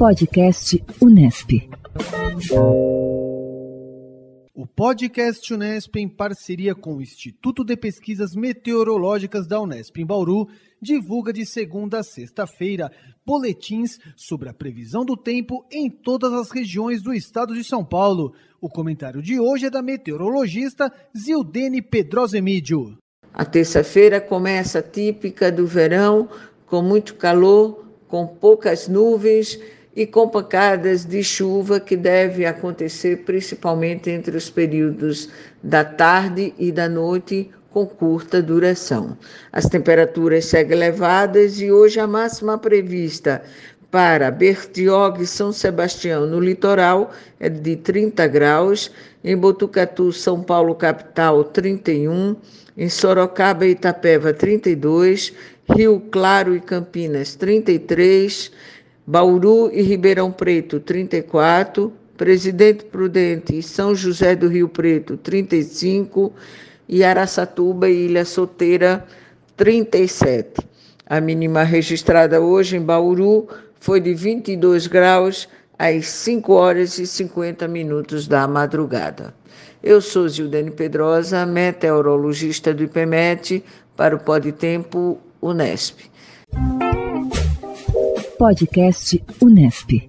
Podcast Unesp. O podcast Unesp, em parceria com o Instituto de Pesquisas Meteorológicas da Unesp em Bauru, divulga de segunda a sexta-feira boletins sobre a previsão do tempo em todas as regiões do estado de São Paulo. O comentário de hoje é da meteorologista Zildene Pedrosemídio. A terça-feira começa típica do verão, com muito calor, com poucas nuvens e com pancadas de chuva que deve acontecer principalmente entre os períodos da tarde e da noite com curta duração. As temperaturas seguem elevadas e hoje a máxima prevista para Bertioga e São Sebastião no litoral é de 30 graus, em Botucatu, São Paulo capital 31, em Sorocaba e Itapeva 32, Rio Claro e Campinas 33, Bauru e Ribeirão Preto, 34, Presidente Prudente e São José do Rio Preto, 35, e Araçatuba e Ilha Solteira, 37. A mínima registrada hoje em Bauru foi de 22 graus às 5 horas e 50 minutos da madrugada. Eu sou Zildene Pedrosa, meteorologista do IPMET, para o Pode Tempo Unesp. Podcast Unesp.